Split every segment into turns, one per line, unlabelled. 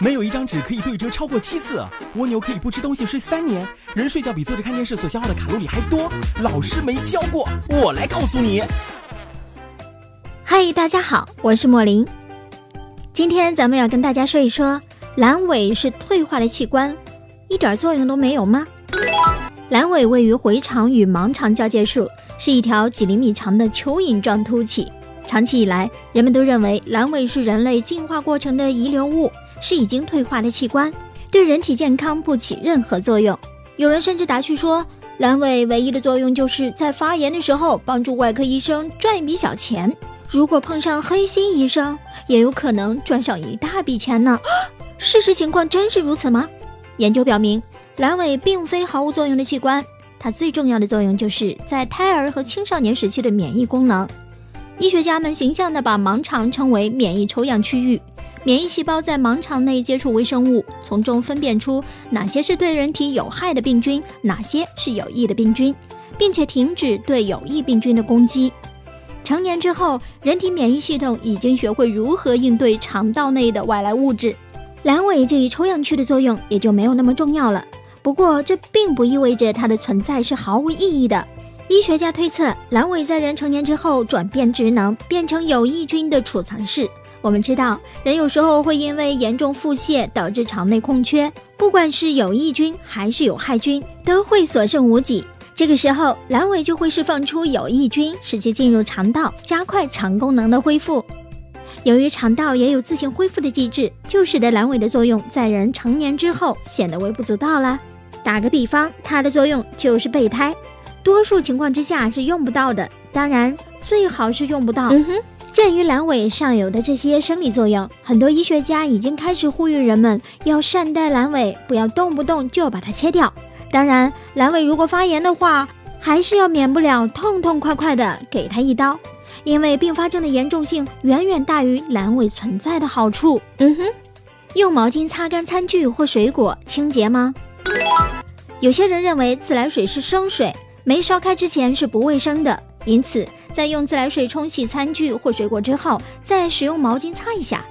没有一张纸可以对折超过七次。蜗牛可以不吃东西睡三年。人睡觉比坐着看电视所消耗的卡路里还多。老师没教过，我来告诉你。
嗨，大家好，我是莫林。今天咱们要跟大家说一说，阑尾是退化的器官，一点作用都没有吗？阑尾位于回肠与盲肠交界处，是一条几厘米长的蚯蚓状凸起。长期以来，人们都认为阑尾是人类进化过程的遗留物，是已经退化的器官，对人体健康不起任何作用。有人甚至打趣说，阑尾唯一的作用就是在发炎的时候帮助外科医生赚一笔小钱。如果碰上黑心医生，也有可能赚上一大笔钱呢。事实情况真是如此吗？研究表明，阑尾并非毫无作用的器官，它最重要的作用就是在胎儿和青少年时期的免疫功能。医学家们形象地把盲肠称为免疫抽样区域，免疫细胞在盲肠内接触微生物，从中分辨出哪些是对人体有害的病菌，哪些是有益的病菌，并且停止对有益病菌的攻击。成年之后，人体免疫系统已经学会如何应对肠道内的外来物质，阑尾这一抽样区的作用也就没有那么重要了。不过，这并不意味着它的存在是毫无意义的。医学家推测，阑尾在人成年之后转变职能，变成有益菌的储藏室。我们知道，人有时候会因为严重腹泻导致肠内空缺，不管是有益菌还是有害菌，都会所剩无几。这个时候，阑尾就会释放出有益菌，使其进入肠道，加快肠功能的恢复。由于肠道也有自行恢复的机制，就使得阑尾的作用在人成年之后显得微不足道了。打个比方，它的作用就是备胎。多数情况之下是用不到的，当然最好是用不到。嗯哼，鉴于阑尾上有的这些生理作用，很多医学家已经开始呼吁人们要善待阑尾，不要动不动就把它切掉。当然，阑尾如果发炎的话，还是要免不了痛痛快快的给它一刀，因为并发症的严重性远远大于阑尾存在的好处。嗯哼，用毛巾擦干餐具或水果清洁吗？有些人认为自来水是生水。没烧开之前是不卫生的，因此在用自来水冲洗餐具或水果之后，再使用毛巾擦一下。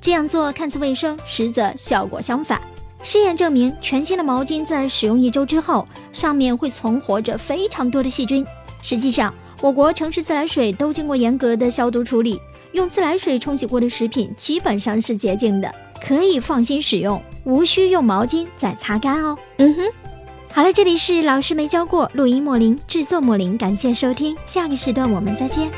这样做看似卫生，实则效果相反。试验证明，全新的毛巾在使用一周之后，上面会存活着非常多的细菌。实际上，我国城市自来水都经过严格的消毒处理，用自来水冲洗过的食品基本上是洁净的，可以放心使用，无需用毛巾再擦干哦。嗯哼。好了，这里是老师没教过录音莫林制作莫林，感谢收听，下个时段我们再见。